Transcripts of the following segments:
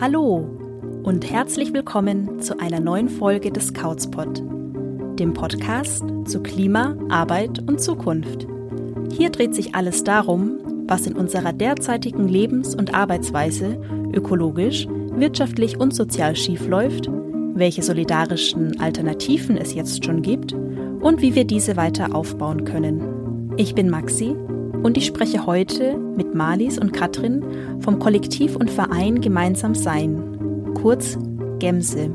Hallo und herzlich willkommen zu einer neuen Folge des Couchpot, dem Podcast zu Klima, Arbeit und Zukunft. Hier dreht sich alles darum, was in unserer derzeitigen Lebens- und Arbeitsweise ökologisch, wirtschaftlich und sozial schiefläuft, welche solidarischen Alternativen es jetzt schon gibt und wie wir diese weiter aufbauen können. Ich bin Maxi und ich spreche heute mit Marlies und Katrin vom Kollektiv und Verein Gemeinsam Sein, kurz Gemse.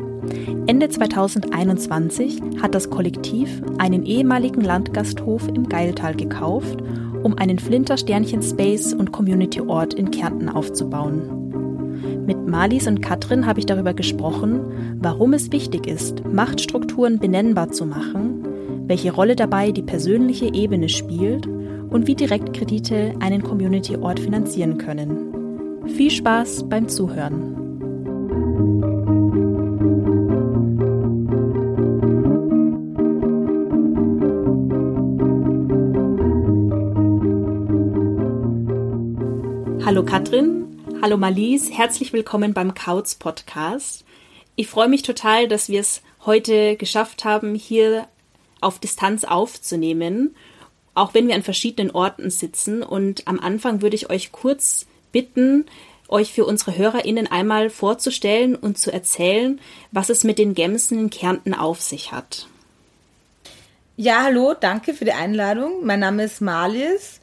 Ende 2021 hat das Kollektiv einen ehemaligen Landgasthof im Geiltal gekauft, um einen Flinter-Sternchen-Space und Community-Ort in Kärnten aufzubauen. Mit Marlies und Katrin habe ich darüber gesprochen, warum es wichtig ist, Machtstrukturen benennbar zu machen, welche Rolle dabei die persönliche Ebene spielt und wie Direktkredite einen Community-Ort finanzieren können. Viel Spaß beim Zuhören. Hallo Katrin, hallo Marlies, herzlich willkommen beim Kauz Podcast. Ich freue mich total, dass wir es heute geschafft haben, hier auf Distanz aufzunehmen auch wenn wir an verschiedenen Orten sitzen. Und am Anfang würde ich euch kurz bitten, euch für unsere HörerInnen einmal vorzustellen und zu erzählen, was es mit den Gemsen in Kärnten auf sich hat. Ja, hallo, danke für die Einladung. Mein Name ist Marlies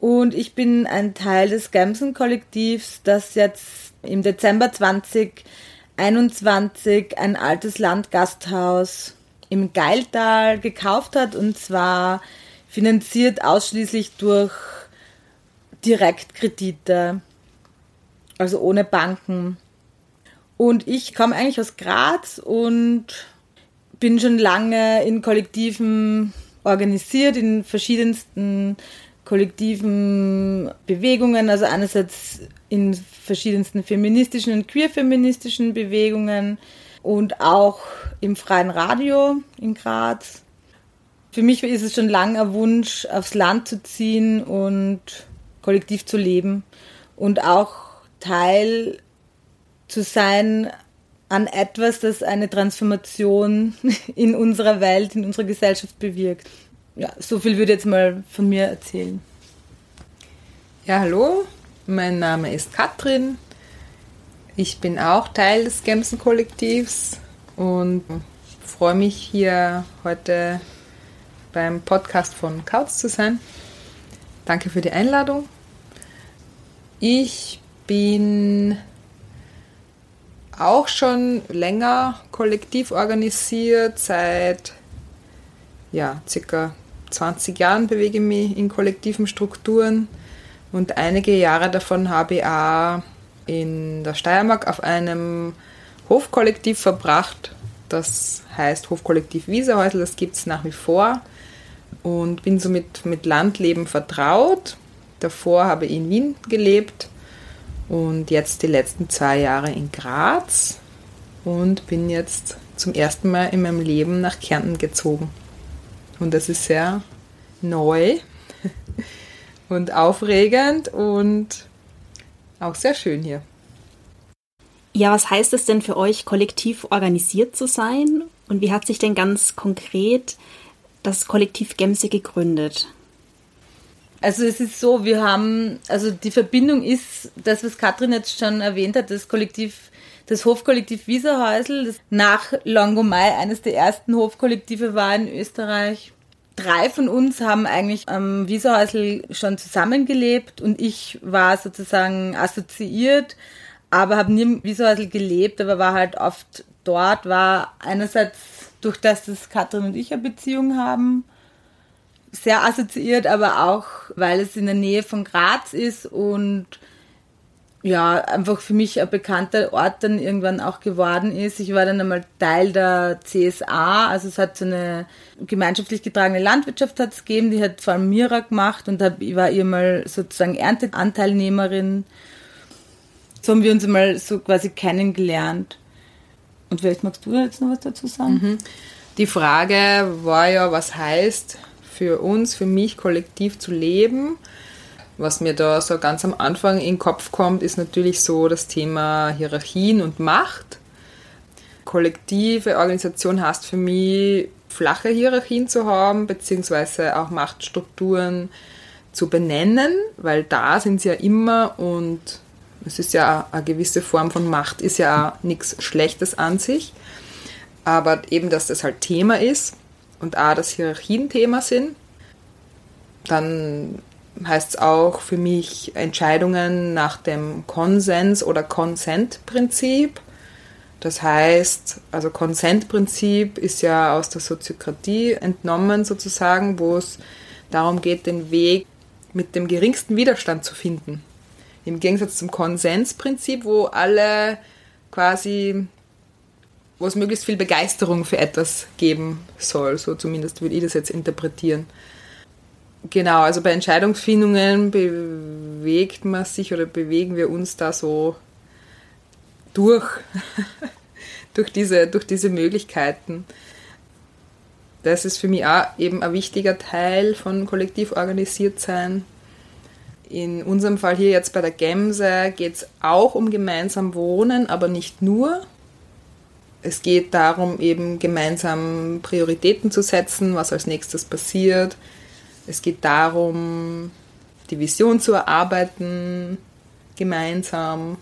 und ich bin ein Teil des Gemsen-Kollektivs, das jetzt im Dezember 2021 ein altes Landgasthaus im Geiltal gekauft hat und zwar finanziert ausschließlich durch Direktkredite, also ohne Banken. Und ich komme eigentlich aus Graz und bin schon lange in Kollektiven organisiert, in verschiedensten kollektiven Bewegungen, also einerseits in verschiedensten feministischen und queerfeministischen Bewegungen und auch im freien Radio in Graz für mich ist es schon lange ein Wunsch, aufs Land zu ziehen und kollektiv zu leben und auch Teil zu sein an etwas, das eine Transformation in unserer Welt, in unserer Gesellschaft bewirkt. Ja, so viel würde ich jetzt mal von mir erzählen. Ja, hallo, mein Name ist Katrin. Ich bin auch Teil des Gemsen-Kollektivs und freue mich hier heute beim Podcast von Kautz zu sein. Danke für die Einladung. Ich bin auch schon länger kollektiv organisiert, seit ja, circa 20 Jahren bewege ich mich in kollektiven Strukturen und einige Jahre davon habe ich auch in der Steiermark auf einem Hofkollektiv verbracht. Das heißt Hofkollektiv Wieserhäusl, das gibt es nach wie vor und bin somit mit Landleben vertraut. Davor habe ich in Wien gelebt und jetzt die letzten zwei Jahre in Graz und bin jetzt zum ersten Mal in meinem Leben nach Kärnten gezogen. Und das ist sehr neu und aufregend und auch sehr schön hier. Ja, was heißt es denn für euch, kollektiv organisiert zu sein? Und wie hat sich denn ganz konkret das Kollektiv Gemse gegründet? Also es ist so, wir haben, also die Verbindung ist, das, was Katrin jetzt schon erwähnt hat, das Kollektiv, das Hofkollektiv Wieserhäusl, das nach Longomai eines der ersten Hofkollektive war in Österreich. Drei von uns haben eigentlich am Wieserhäusl schon zusammengelebt und ich war sozusagen assoziiert, aber habe nie im Wieserhäusl gelebt, aber war halt oft dort, war einerseits durch das, dass Katrin und ich eine Beziehung haben, sehr assoziiert, aber auch, weil es in der Nähe von Graz ist und ja, einfach für mich ein bekannter Ort dann irgendwann auch geworden ist. Ich war dann einmal Teil der CSA, also es hat so eine gemeinschaftlich getragene Landwirtschaft hat es gegeben, die hat vor allem Mira gemacht und ich war ihr mal sozusagen Ernteanteilnehmerin. So haben wir uns mal so quasi kennengelernt. Und vielleicht magst du jetzt noch was dazu sagen? Mhm. Die Frage war ja, was heißt für uns, für mich kollektiv zu leben. Was mir da so ganz am Anfang in den Kopf kommt, ist natürlich so das Thema Hierarchien und Macht. Kollektive Organisation heißt für mich, flache Hierarchien zu haben, beziehungsweise auch Machtstrukturen zu benennen, weil da sind sie ja immer und es ist ja eine gewisse Form von Macht, ist ja auch nichts Schlechtes an sich. Aber eben, dass das halt Thema ist und auch, dass Hierarchien Thema sind, dann heißt es auch für mich Entscheidungen nach dem Konsens- oder Consent-Prinzip. Das heißt, also Consent-Prinzip ist ja aus der Soziokratie entnommen sozusagen, wo es darum geht, den Weg mit dem geringsten Widerstand zu finden. Im Gegensatz zum Konsensprinzip, wo alle quasi, wo es möglichst viel Begeisterung für etwas geben soll. So zumindest würde ich das jetzt interpretieren. Genau, also bei Entscheidungsfindungen bewegt man sich oder bewegen wir uns da so durch, durch, diese, durch diese Möglichkeiten. Das ist für mich auch eben ein wichtiger Teil von kollektiv organisiert sein. In unserem Fall hier jetzt bei der Gemse geht es auch um gemeinsam Wohnen, aber nicht nur. Es geht darum, eben gemeinsam Prioritäten zu setzen, was als nächstes passiert. Es geht darum, die Vision zu erarbeiten, gemeinsam.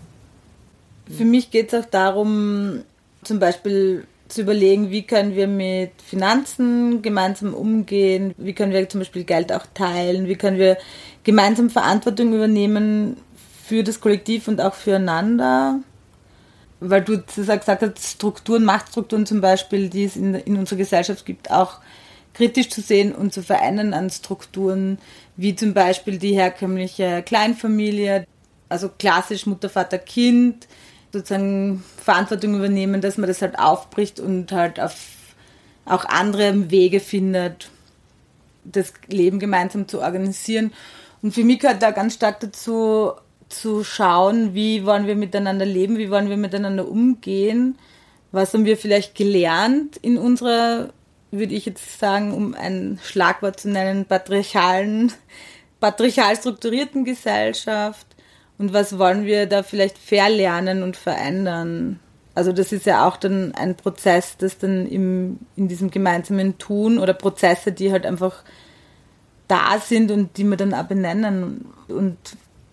Für mich geht es auch darum, zum Beispiel zu überlegen, wie können wir mit Finanzen gemeinsam umgehen, wie können wir zum Beispiel Geld auch teilen, wie können wir gemeinsam Verantwortung übernehmen für das Kollektiv und auch füreinander. Weil du gesagt hast, Strukturen, Machtstrukturen zum Beispiel, die es in, in unserer Gesellschaft gibt, auch kritisch zu sehen und zu verändern an Strukturen, wie zum Beispiel die herkömmliche Kleinfamilie, also klassisch Mutter, Vater, Kind, sozusagen Verantwortung übernehmen, dass man das halt aufbricht und halt auf auch andere Wege findet, das Leben gemeinsam zu organisieren. Und für mich gehört da ganz stark dazu, zu schauen, wie wollen wir miteinander leben, wie wollen wir miteinander umgehen, was haben wir vielleicht gelernt in unserer, würde ich jetzt sagen, um ein Schlagwort zu nennen, patriarchalen, patriarchal strukturierten Gesellschaft und was wollen wir da vielleicht verlernen und verändern? Also das ist ja auch dann ein Prozess, das dann im, in diesem gemeinsamen Tun oder Prozesse, die halt einfach da sind und die wir dann auch benennen und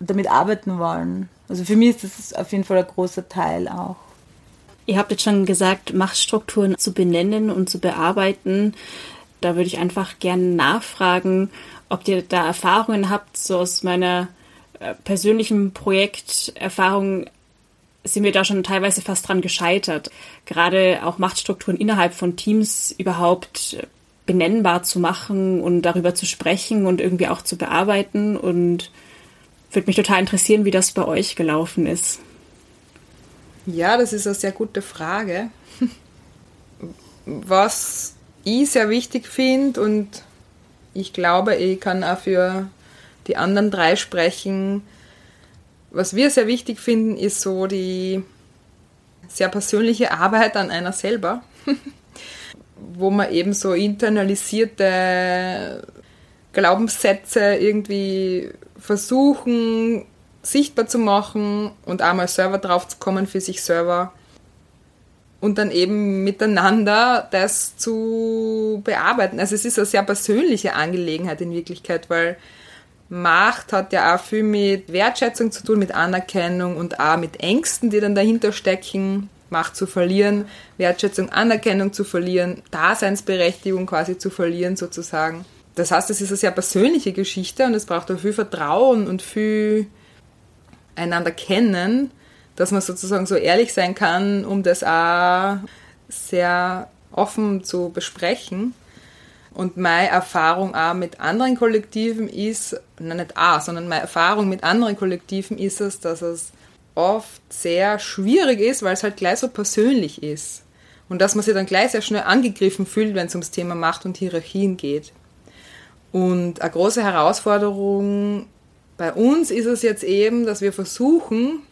damit arbeiten wollen. Also für mich ist das auf jeden Fall ein großer Teil auch. Ihr habt jetzt schon gesagt, Machtstrukturen zu benennen und zu bearbeiten. Da würde ich einfach gerne nachfragen, ob ihr da Erfahrungen habt, so aus meiner äh, persönlichen Projekterfahrung sind wir da schon teilweise fast dran gescheitert. Gerade auch Machtstrukturen innerhalb von Teams überhaupt benennbar zu machen und darüber zu sprechen und irgendwie auch zu bearbeiten. Und würde mich total interessieren, wie das bei euch gelaufen ist. Ja, das ist eine sehr gute Frage. Was ich sehr wichtig finde und ich glaube, ich kann auch für die anderen drei sprechen. Was wir sehr wichtig finden, ist so die sehr persönliche Arbeit an einer selber, wo man eben so internalisierte Glaubenssätze irgendwie versuchen sichtbar zu machen und einmal selber drauf zu kommen für sich selber und dann eben miteinander das zu bearbeiten. Also es ist eine sehr persönliche Angelegenheit in Wirklichkeit, weil Macht hat ja auch viel mit Wertschätzung zu tun, mit Anerkennung und auch mit Ängsten, die dann dahinter stecken. Macht zu verlieren, Wertschätzung, Anerkennung zu verlieren, Daseinsberechtigung quasi zu verlieren sozusagen. Das heißt, es ist eine sehr persönliche Geschichte und es braucht auch viel Vertrauen und viel einander kennen, dass man sozusagen so ehrlich sein kann, um das auch sehr offen zu besprechen. Und meine Erfahrung auch mit anderen Kollektiven ist, nein, nicht auch, sondern meine Erfahrung mit anderen Kollektiven ist es, dass es oft sehr schwierig ist, weil es halt gleich so persönlich ist. Und dass man sich dann gleich sehr schnell angegriffen fühlt, wenn es ums Thema Macht und Hierarchien geht. Und eine große Herausforderung bei uns ist es jetzt eben, dass wir versuchen,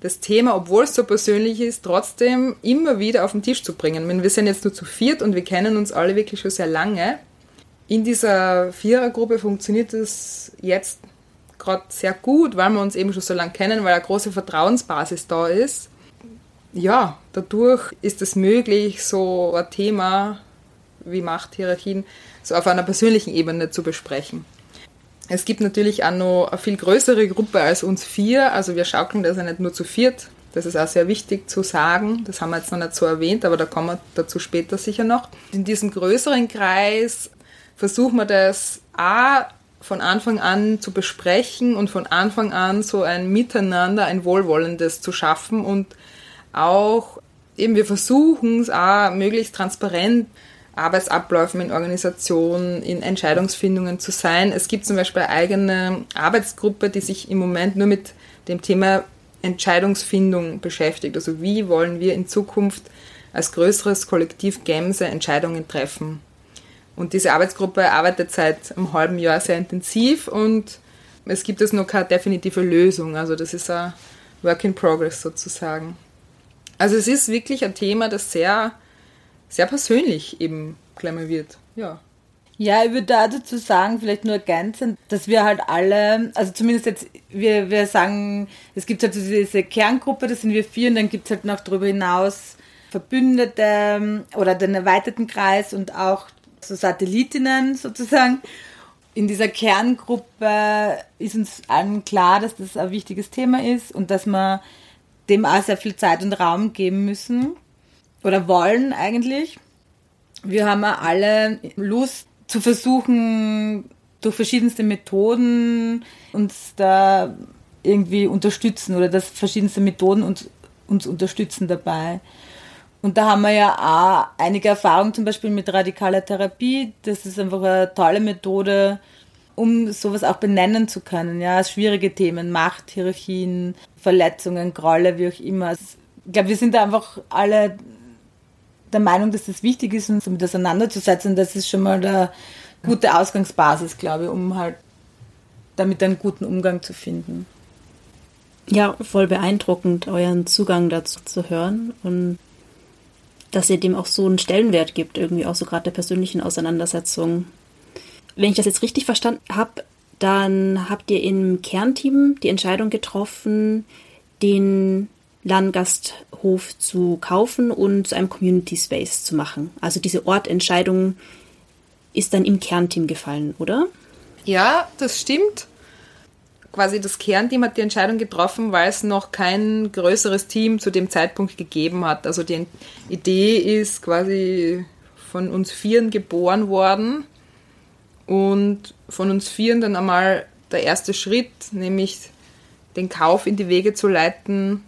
das Thema, obwohl es so persönlich ist, trotzdem immer wieder auf den Tisch zu bringen. Meine, wir sind jetzt nur zu viert und wir kennen uns alle wirklich schon sehr lange. in dieser Vierergruppe funktioniert es jetzt gerade sehr gut, weil wir uns eben schon so lange kennen, weil eine große Vertrauensbasis da ist. Ja, dadurch ist es möglich, so ein Thema wie Machthierarchien so auf einer persönlichen Ebene zu besprechen. Es gibt natürlich auch noch eine viel größere Gruppe als uns vier, also wir schaukeln das ja nicht nur zu viert. Das ist auch sehr wichtig zu sagen. Das haben wir jetzt noch nicht so erwähnt, aber da kommen wir dazu später sicher noch. In diesem größeren Kreis versuchen wir das auch von Anfang an zu besprechen und von Anfang an so ein Miteinander, ein Wohlwollendes zu schaffen und auch eben wir versuchen es auch möglichst transparent Arbeitsabläufen in Organisationen, in Entscheidungsfindungen zu sein. Es gibt zum Beispiel eine eigene Arbeitsgruppe, die sich im Moment nur mit dem Thema Entscheidungsfindung beschäftigt. Also wie wollen wir in Zukunft als größeres Kollektiv Gemse Entscheidungen treffen? Und diese Arbeitsgruppe arbeitet seit einem halben Jahr sehr intensiv und es gibt jetzt noch keine definitive Lösung. Also das ist ein Work in Progress sozusagen. Also es ist wirklich ein Thema, das sehr, sehr persönlich eben wird. Ja. Ja, ich würde da dazu sagen, vielleicht nur ergänzend, dass wir halt alle, also zumindest jetzt, wir, wir sagen, es gibt halt diese Kerngruppe, das sind wir vier, und dann gibt es halt noch darüber hinaus Verbündete oder den erweiterten Kreis und auch so Satellitinnen sozusagen. In dieser Kerngruppe ist uns allen klar, dass das ein wichtiges Thema ist und dass wir dem auch sehr viel Zeit und Raum geben müssen oder wollen eigentlich. Wir haben ja alle Lust zu versuchen, durch verschiedenste Methoden uns da irgendwie unterstützen oder dass verschiedenste Methoden uns, uns unterstützen dabei. Und da haben wir ja auch einige Erfahrungen zum Beispiel mit radikaler Therapie. Das ist einfach eine tolle Methode, um sowas auch benennen zu können. Ja, schwierige Themen, Macht, Hierarchien, Verletzungen, Grolle, wie auch immer. Ich glaube, wir sind da einfach alle der Meinung, dass das wichtig ist, uns damit auseinanderzusetzen. Das ist schon mal eine gute Ausgangsbasis, glaube ich, um halt damit einen guten Umgang zu finden. Ja, voll beeindruckend, euren Zugang dazu zu hören und dass ihr dem auch so einen Stellenwert gibt, irgendwie auch so gerade der persönlichen Auseinandersetzung. Wenn ich das jetzt richtig verstanden habe, dann habt ihr im Kernteam die Entscheidung getroffen, den Landgasthof zu kaufen und zu einem Community Space zu machen. Also diese Ortentscheidung ist dann im Kernteam gefallen, oder? Ja, das stimmt quasi das Kernteam hat die Entscheidung getroffen, weil es noch kein größeres Team zu dem Zeitpunkt gegeben hat. Also die Idee ist quasi von uns Vieren geboren worden und von uns Vieren dann einmal der erste Schritt, nämlich den Kauf in die Wege zu leiten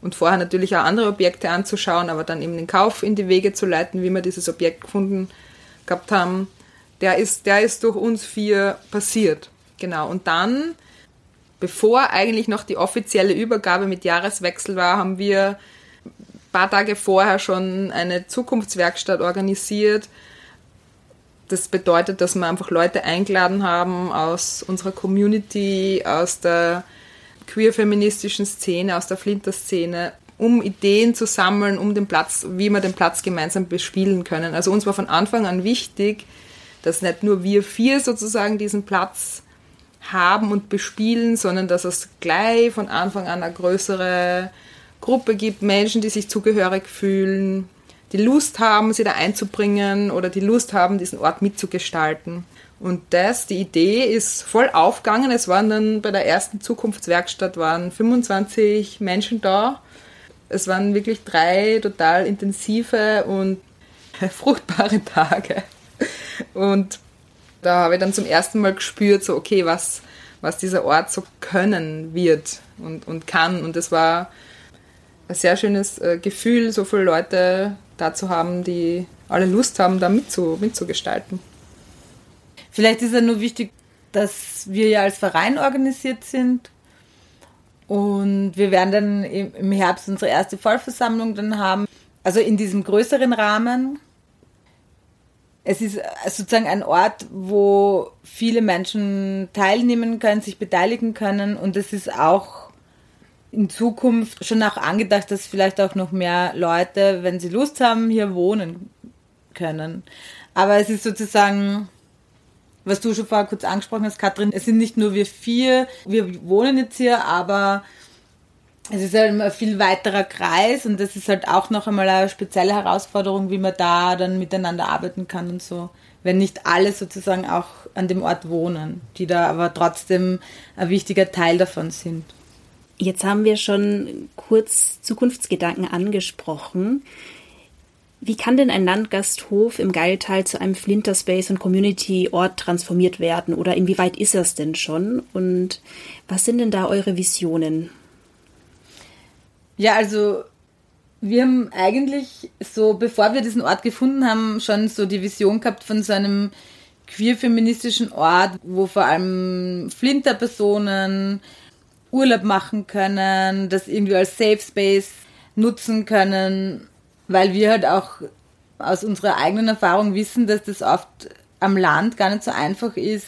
und vorher natürlich auch andere Objekte anzuschauen, aber dann eben den Kauf in die Wege zu leiten, wie wir dieses Objekt gefunden gehabt haben, der ist, der ist durch uns vier passiert. Genau. Und dann bevor eigentlich noch die offizielle Übergabe mit Jahreswechsel war, haben wir ein paar Tage vorher schon eine Zukunftswerkstatt organisiert. Das bedeutet, dass wir einfach Leute eingeladen haben aus unserer Community, aus der queer-feministischen Szene, aus der Flinter-Szene, um Ideen zu sammeln, um den Platz, wie wir den Platz gemeinsam bespielen können. Also uns war von Anfang an wichtig, dass nicht nur wir vier sozusagen diesen Platz haben und bespielen, sondern dass es gleich von Anfang an eine größere Gruppe gibt, Menschen, die sich zugehörig fühlen, die Lust haben, sie da einzubringen oder die Lust haben, diesen Ort mitzugestalten. Und das, die Idee ist voll aufgegangen. Es waren dann bei der ersten Zukunftswerkstatt waren 25 Menschen da. Es waren wirklich drei total intensive und fruchtbare Tage. Und da habe ich dann zum ersten Mal gespürt, so, okay, was, was dieser Ort so können wird und, und kann. Und es war ein sehr schönes äh, Gefühl, so viele Leute da zu haben, die alle Lust haben, da mitzu, mitzugestalten. Vielleicht ist ja nur wichtig, dass wir ja als Verein organisiert sind und wir werden dann im Herbst unsere erste Vollversammlung dann haben. Also in diesem größeren Rahmen es ist sozusagen ein Ort, wo viele Menschen teilnehmen können, sich beteiligen können und es ist auch in Zukunft schon auch angedacht, dass vielleicht auch noch mehr Leute, wenn sie Lust haben, hier wohnen können. Aber es ist sozusagen was du schon vorher kurz angesprochen hast, Katrin, es sind nicht nur wir vier, wir wohnen jetzt hier, aber es ist halt ein viel weiterer Kreis und das ist halt auch noch einmal eine spezielle Herausforderung, wie man da dann miteinander arbeiten kann und so. Wenn nicht alle sozusagen auch an dem Ort wohnen, die da aber trotzdem ein wichtiger Teil davon sind. Jetzt haben wir schon kurz Zukunftsgedanken angesprochen. Wie kann denn ein Landgasthof im Geiltal zu einem Flinterspace und Community-Ort transformiert werden? Oder inwieweit ist das denn schon? Und was sind denn da eure Visionen? Ja, also wir haben eigentlich so, bevor wir diesen Ort gefunden haben, schon so die Vision gehabt von so einem queer-feministischen Ort, wo vor allem Flinterpersonen Urlaub machen können, das irgendwie als Safe Space nutzen können, weil wir halt auch aus unserer eigenen Erfahrung wissen, dass das oft am Land gar nicht so einfach ist,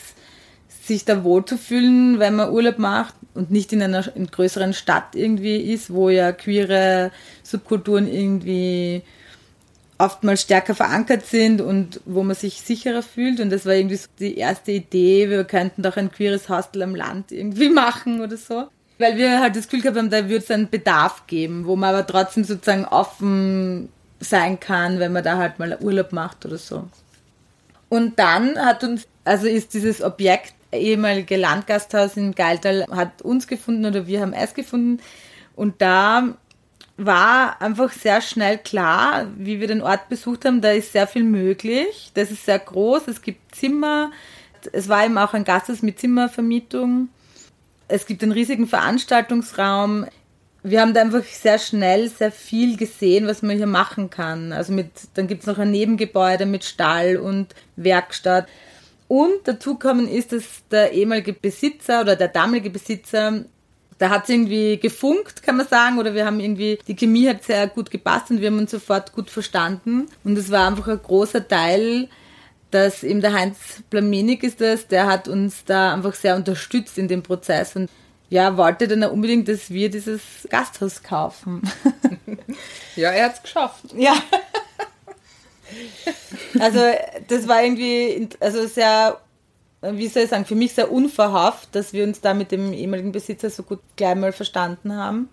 sich da wohlzufühlen, wenn man Urlaub macht und nicht in einer in größeren Stadt irgendwie ist, wo ja queere Subkulturen irgendwie oftmals stärker verankert sind und wo man sich sicherer fühlt. Und das war irgendwie so die erste Idee, wir könnten doch ein queeres Hostel am Land irgendwie machen oder so. Weil wir halt das Gefühl gehabt haben, da würde es einen Bedarf geben, wo man aber trotzdem sozusagen offen sein kann, wenn man da halt mal Urlaub macht oder so. Und dann hat uns, also ist dieses Objekt ehemalige Landgasthaus in Geiltal hat uns gefunden oder wir haben es gefunden. Und da war einfach sehr schnell klar, wie wir den Ort besucht haben, da ist sehr viel möglich. Das ist sehr groß, es gibt Zimmer. Es war eben auch ein Gasthaus mit Zimmervermietung. Es gibt einen riesigen Veranstaltungsraum. Wir haben da einfach sehr schnell sehr viel gesehen, was man hier machen kann. Also mit, dann gibt es noch ein Nebengebäude mit Stall und Werkstatt. Und dazu kommen ist, dass der ehemalige Besitzer oder der damalige Besitzer, da hat es irgendwie gefunkt, kann man sagen, oder wir haben irgendwie, die Chemie hat sehr gut gepasst und wir haben uns sofort gut verstanden. Und es war einfach ein großer Teil, dass eben der Heinz Plamenik ist das, der hat uns da einfach sehr unterstützt in dem Prozess und ja, wollte dann auch unbedingt, dass wir dieses Gasthaus kaufen. ja, er hat es geschafft. Ja. Also das war irgendwie, also sehr, wie soll ich sagen, für mich sehr unverhofft, dass wir uns da mit dem ehemaligen Besitzer so gut gleich mal verstanden haben.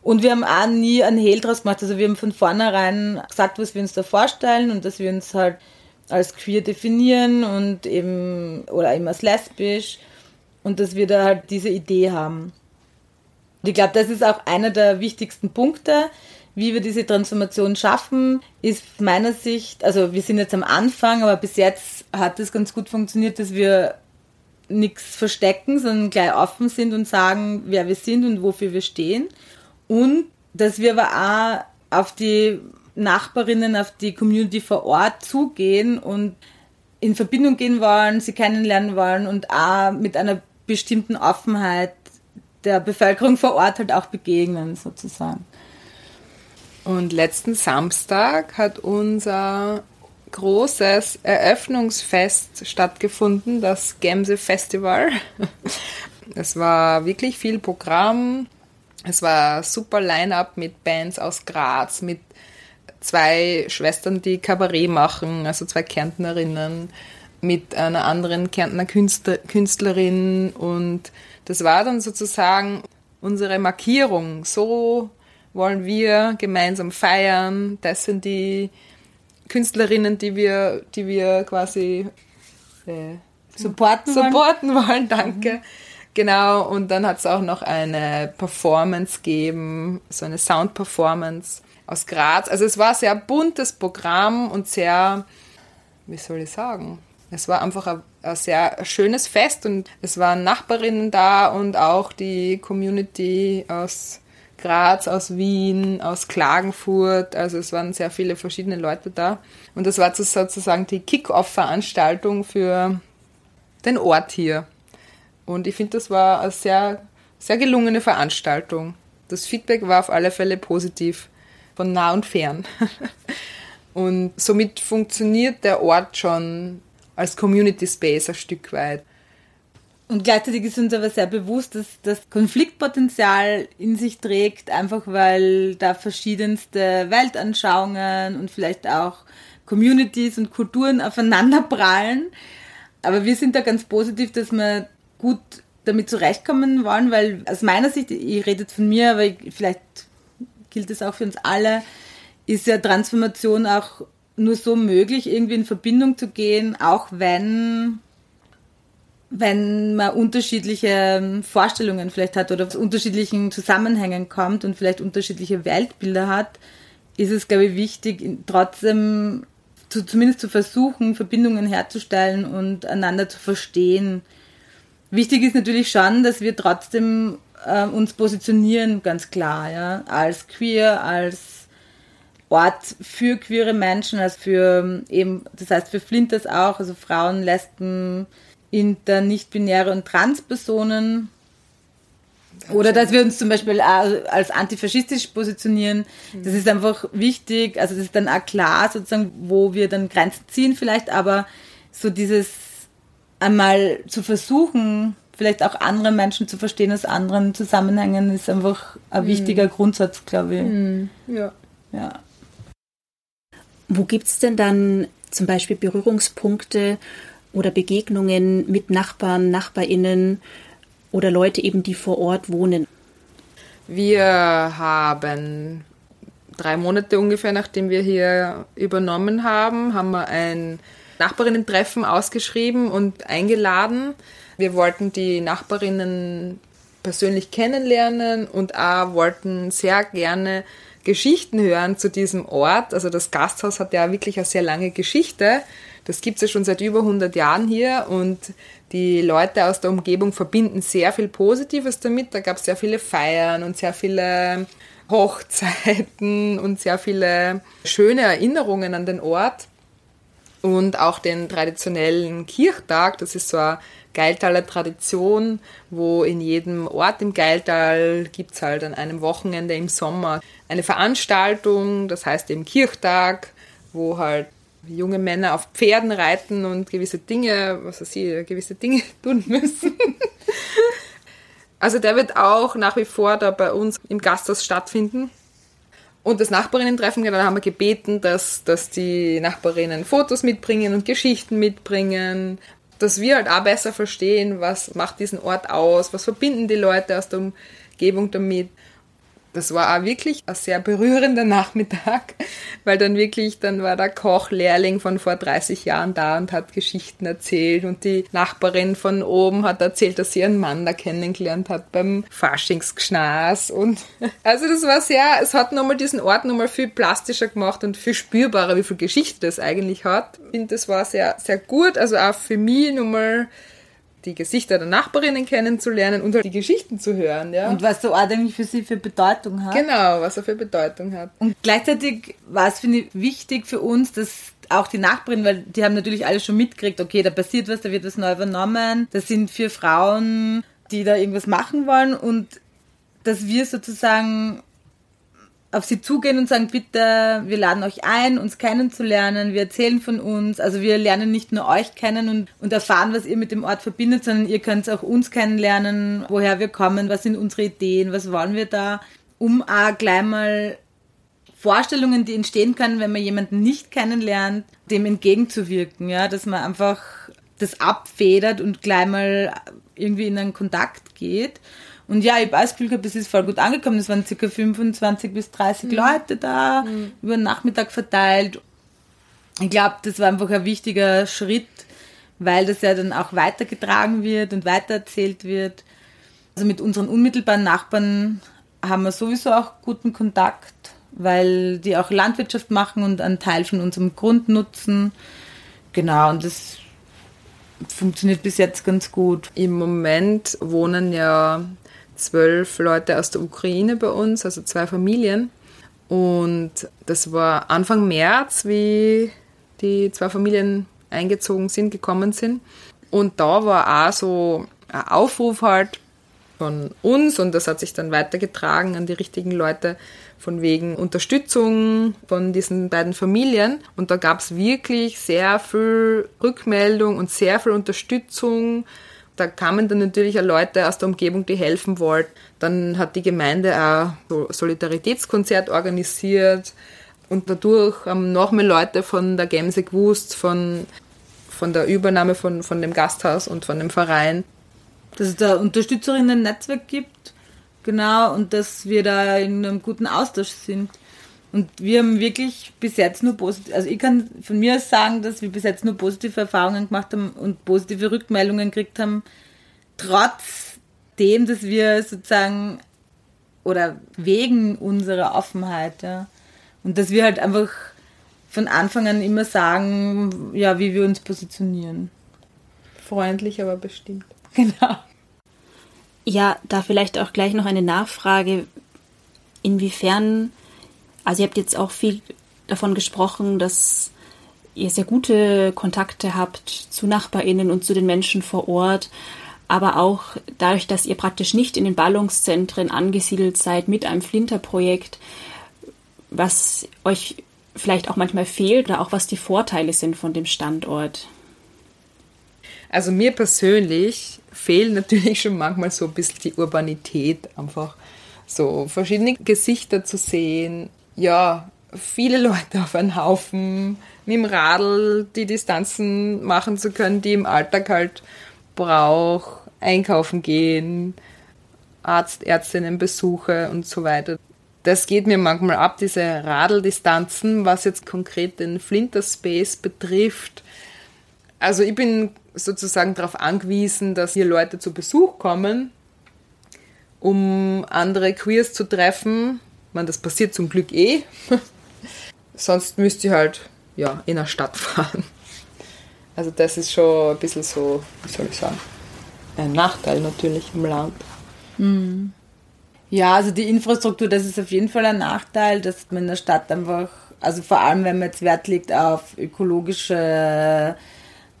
Und wir haben auch nie einen Hehl draus gemacht. Also wir haben von vornherein gesagt, was wir uns da vorstellen und dass wir uns halt als queer definieren und eben, oder eben als lesbisch und dass wir da halt diese Idee haben. Und ich glaube, das ist auch einer der wichtigsten Punkte, wie wir diese Transformation schaffen, ist meiner Sicht, also wir sind jetzt am Anfang, aber bis jetzt hat es ganz gut funktioniert, dass wir nichts verstecken, sondern gleich offen sind und sagen, wer wir sind und wofür wir stehen. Und dass wir aber auch auf die Nachbarinnen, auf die Community vor Ort zugehen und in Verbindung gehen wollen, sie kennenlernen wollen und auch mit einer bestimmten Offenheit der Bevölkerung vor Ort halt auch begegnen, sozusagen. Und letzten Samstag hat unser großes Eröffnungsfest stattgefunden, das Gemse Festival. Es war wirklich viel Programm. Es war super Line-up mit Bands aus Graz, mit zwei Schwestern, die Kabarett machen, also zwei Kärntnerinnen, mit einer anderen Kärntner Künstler, Künstlerin. Und das war dann sozusagen unsere Markierung, so wollen wir gemeinsam feiern. Das sind die Künstlerinnen, die wir, die wir quasi äh, supporten, supporten wollen. wollen. Danke. Mhm. Genau, und dann hat es auch noch eine Performance gegeben, so eine Sound-Performance aus Graz. Also es war ein sehr buntes Programm und sehr, wie soll ich sagen, es war einfach ein, ein sehr schönes Fest und es waren Nachbarinnen da und auch die Community aus Graz, aus Wien, aus Klagenfurt. Also es waren sehr viele verschiedene Leute da. Und das war sozusagen die Kick-Off-Veranstaltung für den Ort hier. Und ich finde, das war eine sehr, sehr gelungene Veranstaltung. Das Feedback war auf alle Fälle positiv, von nah und fern. und somit funktioniert der Ort schon als Community Space ein Stück weit. Und gleichzeitig ist uns aber sehr bewusst, dass das Konfliktpotenzial in sich trägt, einfach weil da verschiedenste Weltanschauungen und vielleicht auch Communities und Kulturen aufeinander prallen. Aber wir sind da ganz positiv, dass wir gut damit zurechtkommen wollen, weil aus meiner Sicht, ich rede jetzt von mir, aber ich, vielleicht gilt es auch für uns alle, ist ja Transformation auch nur so möglich, irgendwie in Verbindung zu gehen, auch wenn wenn man unterschiedliche Vorstellungen vielleicht hat oder aus unterschiedlichen Zusammenhängen kommt und vielleicht unterschiedliche Weltbilder hat, ist es, glaube ich, wichtig, trotzdem zu, zumindest zu versuchen, Verbindungen herzustellen und einander zu verstehen. Wichtig ist natürlich schon, dass wir trotzdem äh, uns positionieren, ganz klar, ja, als queer, als Ort für queere Menschen, als für eben, das heißt für Flinters auch, also Frauen, Lesben, inter, nicht-binäre und Transpersonen. Oder dass wir uns zum Beispiel als antifaschistisch positionieren. Das ist einfach wichtig. Also das ist dann auch klar, sozusagen, wo wir dann Grenzen ziehen vielleicht, aber so dieses einmal zu versuchen, vielleicht auch andere Menschen zu verstehen aus anderen Zusammenhängen, ist einfach ein mhm. wichtiger Grundsatz, glaube ich. Mhm. Ja. ja. Wo gibt es denn dann zum Beispiel Berührungspunkte oder Begegnungen mit Nachbarn, Nachbarinnen oder Leute eben, die vor Ort wohnen? Wir haben drei Monate ungefähr, nachdem wir hier übernommen haben, haben wir ein Nachbarinnen-Treffen ausgeschrieben und eingeladen. Wir wollten die Nachbarinnen persönlich kennenlernen und auch wollten sehr gerne Geschichten hören zu diesem Ort. Also das Gasthaus hat ja wirklich eine sehr lange Geschichte. Das gibt es ja schon seit über 100 Jahren hier und die Leute aus der Umgebung verbinden sehr viel Positives damit. Da gab es sehr viele Feiern und sehr viele Hochzeiten und sehr viele schöne Erinnerungen an den Ort und auch den traditionellen Kirchtag. Das ist so eine Geiltaler Tradition, wo in jedem Ort im Geiltal gibt es halt an einem Wochenende im Sommer eine Veranstaltung, das heißt eben Kirchtag, wo halt junge Männer auf Pferden reiten und gewisse Dinge, was weiß ich, gewisse Dinge tun müssen. also der wird auch nach wie vor da bei uns im Gasthaus stattfinden. Und das Nachbarinnen-Treffen, genau, da haben wir gebeten, dass, dass die Nachbarinnen Fotos mitbringen und Geschichten mitbringen, dass wir halt auch besser verstehen, was macht diesen Ort aus, was verbinden die Leute aus der Umgebung damit das war auch wirklich ein sehr berührender Nachmittag, weil dann wirklich, dann war der Kochlehrling von vor 30 Jahren da und hat Geschichten erzählt und die Nachbarin von oben hat erzählt, dass sie ihren Mann da kennengelernt hat beim Faschingsgschnaß und also das war sehr, es hat nochmal diesen Ort nochmal viel plastischer gemacht und viel spürbarer, wie viel Geschichte das eigentlich hat. Ich finde, das war sehr, sehr gut, also auch für mich nochmal die Gesichter der Nachbarinnen kennenzulernen und halt die Geschichten zu hören. Ja. Und was so eigentlich für sie für Bedeutung hat. Genau, was er für Bedeutung hat. Und gleichzeitig war es, finde ich, wichtig für uns, dass auch die Nachbarinnen, weil die haben natürlich alle schon mitgekriegt, okay, da passiert was, da wird was neu übernommen. Das sind vier Frauen, die da irgendwas machen wollen und dass wir sozusagen auf sie zugehen und sagen, bitte, wir laden euch ein, uns kennenzulernen, wir erzählen von uns. Also wir lernen nicht nur euch kennen und, und erfahren, was ihr mit dem Ort verbindet, sondern ihr könnt auch uns kennenlernen, woher wir kommen, was sind unsere Ideen, was wollen wir da, um auch gleich mal Vorstellungen, die entstehen können, wenn man jemanden nicht kennenlernt, dem entgegenzuwirken, ja, dass man einfach das abfedert und gleich mal irgendwie in einen Kontakt geht. Und ja, ich habe das Gefühl gehabt, es ist voll gut angekommen. Es waren ca. 25 bis 30 mhm. Leute da, mhm. über den Nachmittag verteilt. Ich glaube, das war einfach ein wichtiger Schritt, weil das ja dann auch weitergetragen wird und weitererzählt wird. Also mit unseren unmittelbaren Nachbarn haben wir sowieso auch guten Kontakt, weil die auch Landwirtschaft machen und einen Teil von unserem Grund nutzen. Genau, und das funktioniert bis jetzt ganz gut. Im Moment wohnen ja zwölf Leute aus der Ukraine bei uns, also zwei Familien. Und das war Anfang März, wie die zwei Familien eingezogen sind, gekommen sind. Und da war auch so ein Aufruf halt von uns und das hat sich dann weitergetragen an die richtigen Leute von wegen Unterstützung von diesen beiden Familien. Und da gab es wirklich sehr viel Rückmeldung und sehr viel Unterstützung da kamen dann natürlich auch Leute aus der Umgebung, die helfen wollten. Dann hat die Gemeinde auch so Solidaritätskonzert organisiert und dadurch haben noch mehr Leute von der Gemse gewusst, von, von der Übernahme von, von dem Gasthaus und von dem Verein. Dass es da Unterstützerinnen-Netzwerk gibt, genau, und dass wir da in einem guten Austausch sind. Und wir haben wirklich bis jetzt nur positiv, also ich kann von mir aus sagen, dass wir bis jetzt nur positive Erfahrungen gemacht haben und positive Rückmeldungen gekriegt haben, trotzdem, dass wir sozusagen oder wegen unserer Offenheit, ja. Und dass wir halt einfach von Anfang an immer sagen, ja, wie wir uns positionieren. Freundlich, aber bestimmt. Genau. Ja, da vielleicht auch gleich noch eine Nachfrage, inwiefern also ihr habt jetzt auch viel davon gesprochen, dass ihr sehr gute Kontakte habt zu Nachbarinnen und zu den Menschen vor Ort, aber auch dadurch, dass ihr praktisch nicht in den Ballungszentren angesiedelt seid mit einem Flinterprojekt, was euch vielleicht auch manchmal fehlt oder auch was die Vorteile sind von dem Standort. Also mir persönlich fehlt natürlich schon manchmal so ein bisschen die Urbanität, einfach so verschiedene Gesichter zu sehen, ja, viele Leute auf einen Haufen, mit dem Radl die Distanzen machen zu können, die im Alltag halt braucht, einkaufen gehen, Arzt, Ärztinnenbesuche und so weiter. Das geht mir manchmal ab, diese Radeldistanzen, was jetzt konkret den Flinter Space betrifft. Also ich bin sozusagen darauf angewiesen, dass hier Leute zu Besuch kommen, um andere Queers zu treffen, meine, das passiert zum Glück eh. Sonst müsste ich halt ja, in der Stadt fahren. Also das ist schon ein bisschen so, wie soll ich sagen, ein Nachteil natürlich im Land. Mhm. Ja, also die Infrastruktur, das ist auf jeden Fall ein Nachteil, dass man in der Stadt einfach, also vor allem wenn man jetzt Wert legt auf ökologische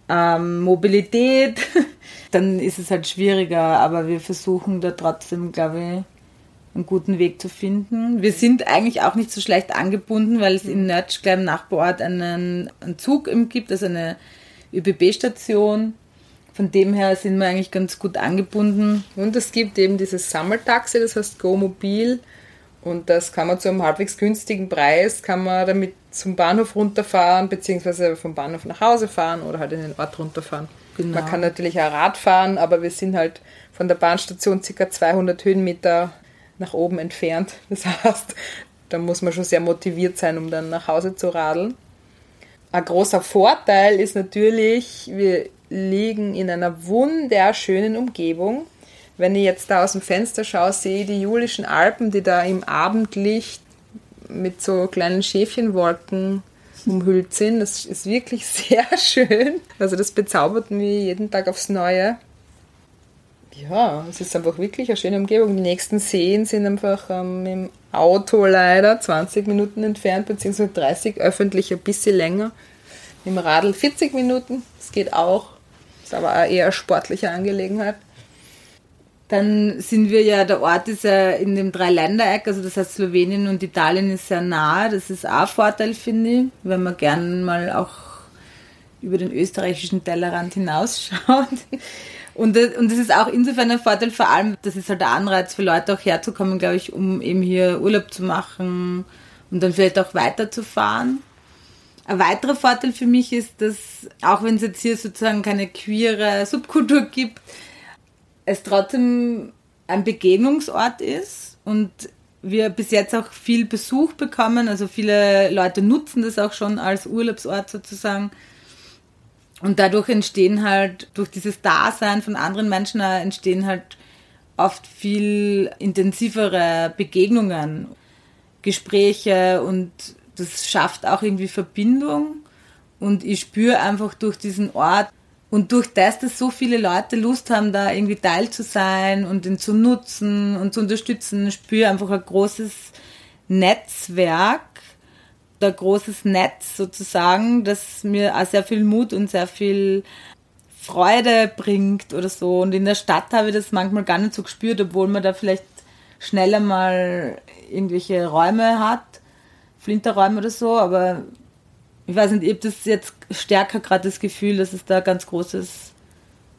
ähm, Mobilität, dann ist es halt schwieriger, aber wir versuchen da trotzdem, glaube ich, einen guten Weg zu finden. Wir sind eigentlich auch nicht so schlecht angebunden, weil es in Nötsch gleich im Nachbarort einen, einen Zug gibt, also eine ÖBB-Station. Von dem her sind wir eigentlich ganz gut angebunden. Und es gibt eben dieses Sammeltaxi, das heißt Go Mobil. Und das kann man zu einem halbwegs günstigen Preis, kann man damit zum Bahnhof runterfahren, beziehungsweise vom Bahnhof nach Hause fahren oder halt in den Ort runterfahren. Genau. Man kann natürlich auch Rad fahren, aber wir sind halt von der Bahnstation ca. 200 Höhenmeter nach oben entfernt. Das heißt, da muss man schon sehr motiviert sein, um dann nach Hause zu radeln. Ein großer Vorteil ist natürlich, wir liegen in einer wunderschönen Umgebung. Wenn ich jetzt da aus dem Fenster schaue, sehe ich die Julischen Alpen, die da im Abendlicht mit so kleinen Schäfchenwolken umhüllt sind. Das ist wirklich sehr schön. Also das bezaubert mich jeden Tag aufs Neue. Ja, es ist einfach wirklich eine schöne Umgebung. Die nächsten Seen sind einfach ähm, im Auto leider 20 Minuten entfernt, beziehungsweise 30, öffentlich ein bisschen länger. Im Radl 40 Minuten, das geht auch. Ist aber eine eher sportliche Angelegenheit. Dann sind wir ja, der Ort ist ja in dem Dreiländereck, also das heißt Slowenien und Italien ist sehr nahe. Das ist auch ein Vorteil, finde ich, wenn man gerne mal auch über den österreichischen Tellerrand hinausschaut. Und das, und das ist auch insofern ein Vorteil, vor allem, das ist halt der Anreiz für Leute auch herzukommen, glaube ich, um eben hier Urlaub zu machen und dann vielleicht auch weiterzufahren. Ein weiterer Vorteil für mich ist, dass auch wenn es jetzt hier sozusagen keine queere Subkultur gibt, es trotzdem ein Begegnungsort ist und wir bis jetzt auch viel Besuch bekommen. Also viele Leute nutzen das auch schon als Urlaubsort sozusagen. Und dadurch entstehen halt, durch dieses Dasein von anderen Menschen entstehen halt oft viel intensivere Begegnungen, Gespräche und das schafft auch irgendwie Verbindung. Und ich spüre einfach durch diesen Ort und durch das, dass so viele Leute Lust haben, da irgendwie Teil zu sein und ihn zu nutzen und zu unterstützen, spüre einfach ein großes Netzwerk ein großes Netz sozusagen, das mir auch sehr viel Mut und sehr viel Freude bringt oder so. Und in der Stadt habe ich das manchmal gar nicht so gespürt, obwohl man da vielleicht schneller mal irgendwelche Räume hat, Flinterräume oder so, aber ich weiß nicht, ich habe das jetzt stärker gerade das Gefühl, dass es da ein ganz großes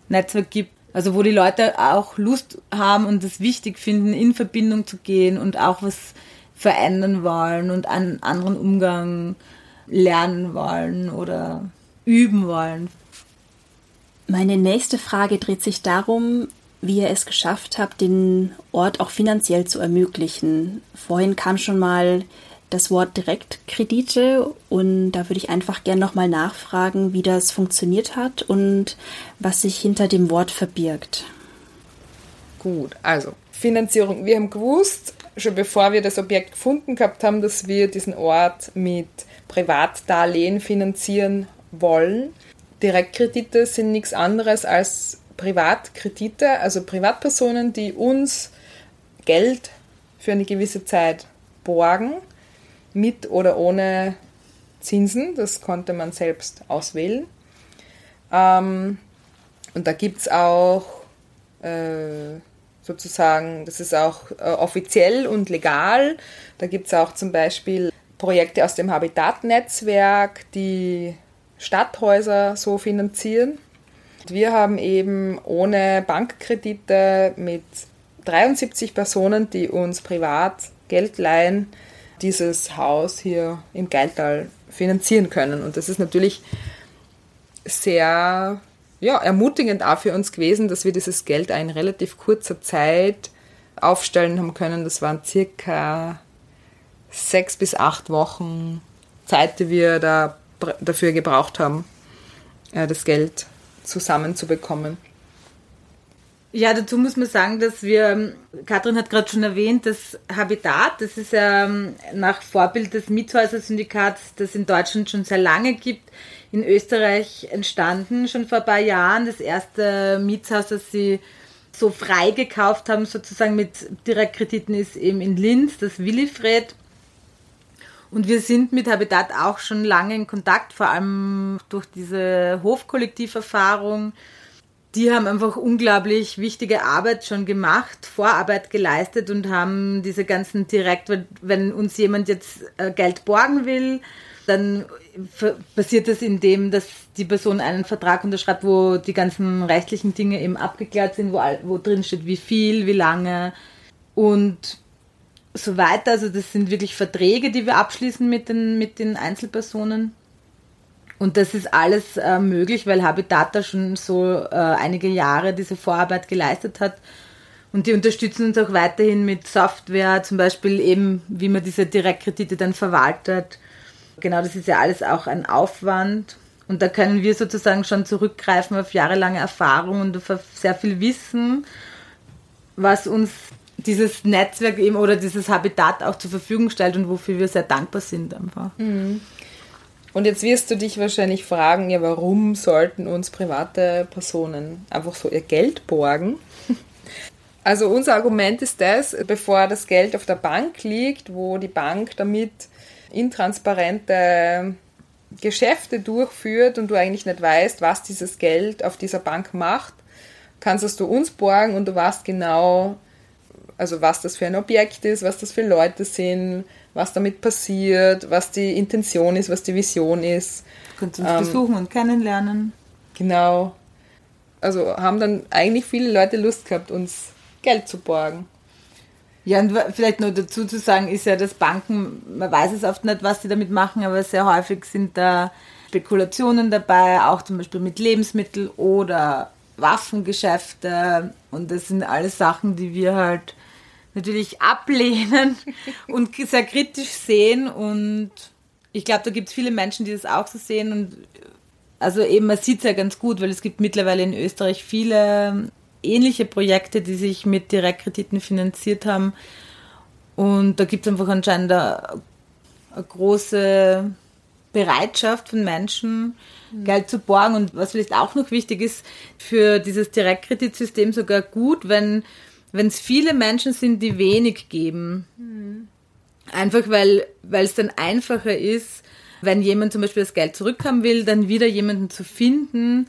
Netzwerk gibt. Also wo die Leute auch Lust haben und es wichtig finden, in Verbindung zu gehen und auch was verändern wollen und einen anderen Umgang lernen wollen oder üben wollen. Meine nächste Frage dreht sich darum, wie ihr es geschafft habt, den Ort auch finanziell zu ermöglichen. Vorhin kam schon mal das Wort Direktkredite und da würde ich einfach gerne nochmal nachfragen, wie das funktioniert hat und was sich hinter dem Wort verbirgt. Gut, also Finanzierung. Wir haben gewusst, schon bevor wir das Objekt gefunden gehabt haben, dass wir diesen Ort mit Privatdarlehen finanzieren wollen. Direktkredite sind nichts anderes als Privatkredite, also Privatpersonen, die uns Geld für eine gewisse Zeit borgen, mit oder ohne Zinsen. Das konnte man selbst auswählen. Ähm, und da gibt es auch äh, sozusagen, das ist auch äh, offiziell und legal. Da gibt es auch zum Beispiel Projekte aus dem Habitat-Netzwerk, die Stadthäuser so finanzieren. Wir haben eben ohne Bankkredite mit 73 Personen, die uns privat Geld leihen, dieses Haus hier im Geiltal finanzieren können. Und das ist natürlich sehr ja, ermutigend auch für uns gewesen, dass wir dieses Geld in relativ kurzer Zeit aufstellen haben können. Das waren circa sechs bis acht Wochen Zeit, die wir da dafür gebraucht haben, äh, das Geld zusammenzubekommen. Ja, dazu muss man sagen, dass wir, Katrin hat gerade schon erwähnt, das Habitat, das ist ja ähm, nach Vorbild des Mietshäuser-Syndikats, das in Deutschland schon sehr lange gibt, in Österreich entstanden, schon vor ein paar Jahren. Das erste Mietshaus, das sie so frei gekauft haben, sozusagen mit Direktkrediten, ist eben in Linz, das Willifred. Und wir sind mit Habitat auch schon lange in Kontakt, vor allem durch diese Hofkollektiverfahrung. Die haben einfach unglaublich wichtige Arbeit schon gemacht, Vorarbeit geleistet und haben diese ganzen direkt, wenn uns jemand jetzt äh, Geld borgen will, dann passiert das indem, dass die Person einen Vertrag unterschreibt, wo die ganzen rechtlichen Dinge eben abgeklärt sind, wo, wo drin steht, wie viel, wie lange und so weiter. Also das sind wirklich Verträge, die wir abschließen mit den, mit den Einzelpersonen. Und das ist alles äh, möglich, weil Habitat da schon so äh, einige Jahre diese Vorarbeit geleistet hat. Und die unterstützen uns auch weiterhin mit Software, zum Beispiel eben, wie man diese Direktkredite dann verwaltet. Genau, das ist ja alles auch ein Aufwand. Und da können wir sozusagen schon zurückgreifen auf jahrelange Erfahrung und auf sehr viel Wissen, was uns dieses Netzwerk eben oder dieses Habitat auch zur Verfügung stellt und wofür wir sehr dankbar sind einfach. Mhm. Und jetzt wirst du dich wahrscheinlich fragen, ja, warum sollten uns private Personen einfach so ihr Geld borgen? Also unser Argument ist das, bevor das Geld auf der Bank liegt, wo die Bank damit intransparente Geschäfte durchführt und du eigentlich nicht weißt, was dieses Geld auf dieser Bank macht, kannst es du uns borgen und du weißt genau, also was das für ein Objekt ist, was das für Leute sind, was damit passiert, was die Intention ist, was die Vision ist. Du kannst uns ähm, besuchen und kennenlernen. Genau. Also haben dann eigentlich viele Leute Lust gehabt, uns Geld zu borgen. Ja, und vielleicht nur dazu zu sagen, ist ja, dass Banken, man weiß es oft nicht, was sie damit machen, aber sehr häufig sind da Spekulationen dabei, auch zum Beispiel mit Lebensmitteln oder Waffengeschäfte. Und das sind alles Sachen, die wir halt natürlich ablehnen und sehr kritisch sehen. Und ich glaube, da gibt es viele Menschen, die das auch so sehen. Und also eben, man sieht es ja ganz gut, weil es gibt mittlerweile in Österreich viele ähnliche Projekte, die sich mit Direktkrediten finanziert haben. Und da gibt es einfach anscheinend eine, eine, große Bereitschaft von Menschen, mhm. Geld zu borgen. Und was vielleicht auch noch wichtig ist, für dieses Direktkreditsystem sogar gut, wenn wenn es viele Menschen sind, die wenig geben. Mhm. Einfach weil es dann einfacher ist, wenn jemand zum Beispiel das Geld zurückhaben will, dann wieder jemanden zu finden,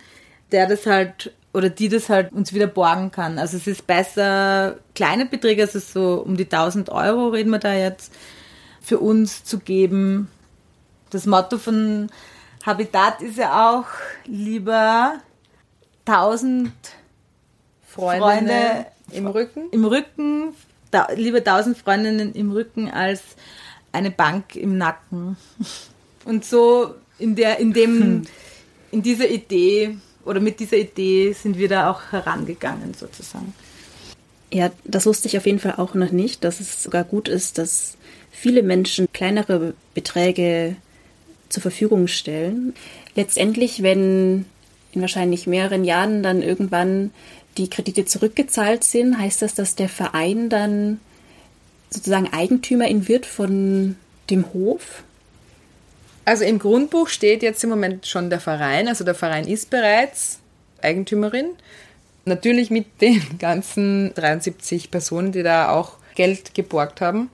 der das halt oder die das halt uns wieder borgen kann. Also es ist besser, kleine Beträge, also so um die 1000 Euro reden wir da jetzt, für uns zu geben. Das Motto von Habitat ist ja auch lieber 1000 Freunde, Freunde im Rücken? Im Rücken, da, lieber tausend Freundinnen im Rücken als eine Bank im Nacken. Und so in der, in dem, hm. in dieser Idee oder mit dieser Idee sind wir da auch herangegangen sozusagen. Ja, das wusste ich auf jeden Fall auch noch nicht, dass es sogar gut ist, dass viele Menschen kleinere Beträge zur Verfügung stellen. Letztendlich, wenn in wahrscheinlich mehreren Jahren dann irgendwann die Kredite zurückgezahlt sind, heißt das, dass der Verein dann sozusagen Eigentümerin wird von dem Hof? Also im Grundbuch steht jetzt im Moment schon der Verein, also der Verein ist bereits Eigentümerin. Natürlich mit den ganzen 73 Personen, die da auch Geld geborgt haben.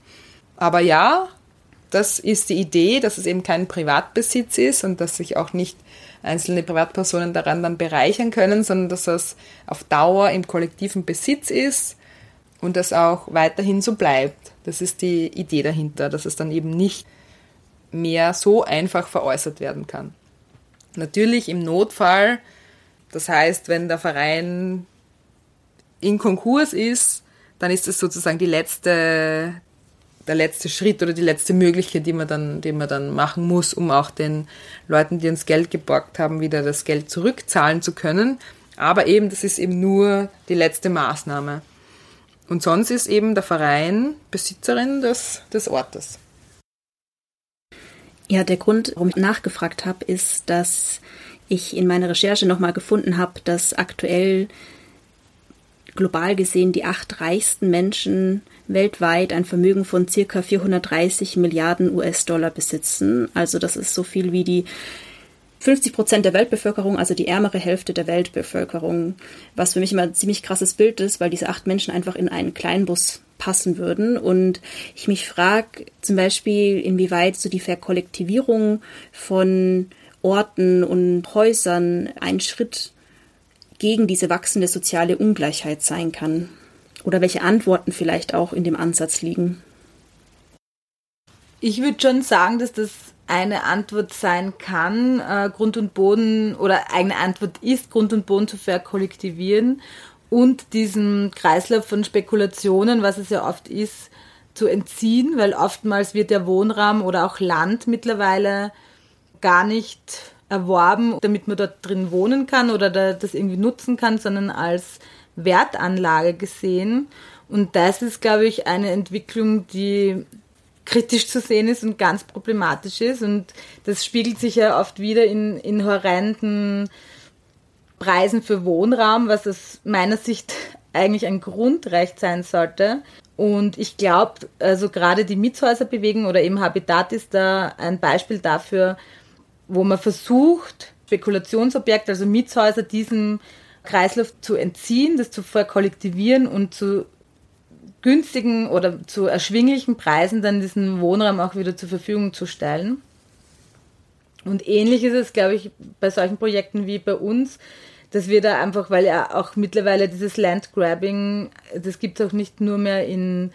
Aber ja, das ist die Idee, dass es eben kein Privatbesitz ist und dass sich auch nicht einzelne Privatpersonen daran dann bereichern können, sondern dass das auf Dauer im kollektiven Besitz ist und das auch weiterhin so bleibt. Das ist die Idee dahinter, dass es dann eben nicht mehr so einfach veräußert werden kann. Natürlich im Notfall, das heißt, wenn der Verein in Konkurs ist, dann ist es sozusagen die letzte, der letzte Schritt oder die letzte Möglichkeit, die man dann, die man dann machen muss, um auch den Leuten, die uns Geld geborgt haben, wieder das Geld zurückzahlen zu können. Aber eben, das ist eben nur die letzte Maßnahme. Und sonst ist eben der Verein Besitzerin des, des Ortes. Ja, der Grund, warum ich nachgefragt habe, ist, dass ich in meiner Recherche nochmal gefunden habe, dass aktuell global gesehen die acht reichsten Menschen weltweit ein Vermögen von circa 430 Milliarden US-Dollar besitzen. Also das ist so viel wie die 50 Prozent der Weltbevölkerung, also die ärmere Hälfte der Weltbevölkerung, was für mich immer ein ziemlich krasses Bild ist, weil diese acht Menschen einfach in einen Kleinbus passen würden. Und ich mich frage zum Beispiel, inwieweit so die Verkollektivierung von Orten und Häusern ein Schritt gegen diese wachsende soziale Ungleichheit sein kann. Oder welche Antworten vielleicht auch in dem Ansatz liegen. Ich würde schon sagen, dass das eine Antwort sein kann, äh, Grund und Boden oder eine Antwort ist, Grund und Boden zu verkollektivieren und diesen Kreislauf von Spekulationen, was es ja oft ist, zu entziehen, weil oftmals wird der Wohnraum oder auch Land mittlerweile gar nicht erworben, damit man dort drin wohnen kann oder das irgendwie nutzen kann, sondern als Wertanlage gesehen. Und das ist, glaube ich, eine Entwicklung, die kritisch zu sehen ist und ganz problematisch ist. Und das spiegelt sich ja oft wieder in, in horrenden Preisen für Wohnraum, was aus meiner Sicht eigentlich ein Grundrecht sein sollte. Und ich glaube, also gerade die Mietshäuserbewegung oder eben Habitat ist da ein Beispiel dafür, wo man versucht, Spekulationsobjekte, also Mietshäuser, diesem Kreislauf zu entziehen, das zu verkollektivieren und zu günstigen oder zu erschwinglichen Preisen dann diesen Wohnraum auch wieder zur Verfügung zu stellen. Und ähnlich ist es, glaube ich, bei solchen Projekten wie bei uns, dass wir da einfach, weil ja auch mittlerweile dieses Landgrabbing, das gibt es auch nicht nur mehr in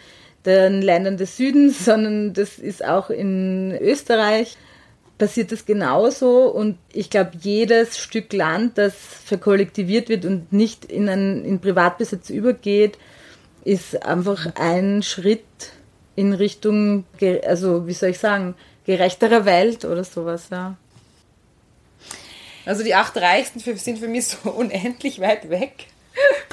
den Ländern des Südens, sondern das ist auch in Österreich passiert das genauso. Und ich glaube, jedes Stück Land, das verkollektiviert wird und nicht in, einen, in Privatbesitz übergeht, ist einfach ein Schritt in Richtung, also wie soll ich sagen, gerechterer Welt oder sowas, ja. Also die acht Reichsten sind für mich so unendlich weit weg.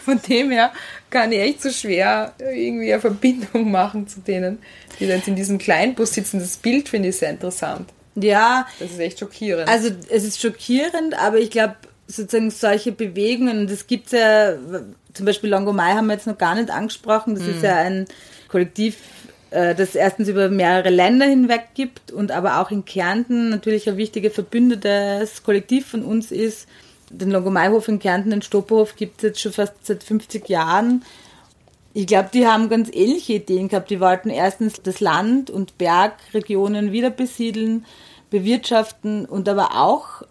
Von dem her kann ich echt so schwer irgendwie eine Verbindung machen zu denen, die jetzt in diesem Kleinbus sitzen. Das Bild finde ich sehr interessant. Ja. Das ist echt schockierend. Also es ist schockierend, aber ich glaube, sozusagen solche Bewegungen, das gibt es ja, zum Beispiel Longomai haben wir jetzt noch gar nicht angesprochen, das mhm. ist ja ein Kollektiv, das erstens über mehrere Länder hinweg gibt und aber auch in Kärnten natürlich ein wichtiger verbündetes Kollektiv von uns ist. Den Longomai-Hof in Kärnten, den Stopperhof, gibt es jetzt schon fast seit 50 Jahren. Ich glaube, die haben ganz ähnliche Ideen gehabt. Die wollten erstens das Land und Bergregionen wieder besiedeln, bewirtschaften und aber auch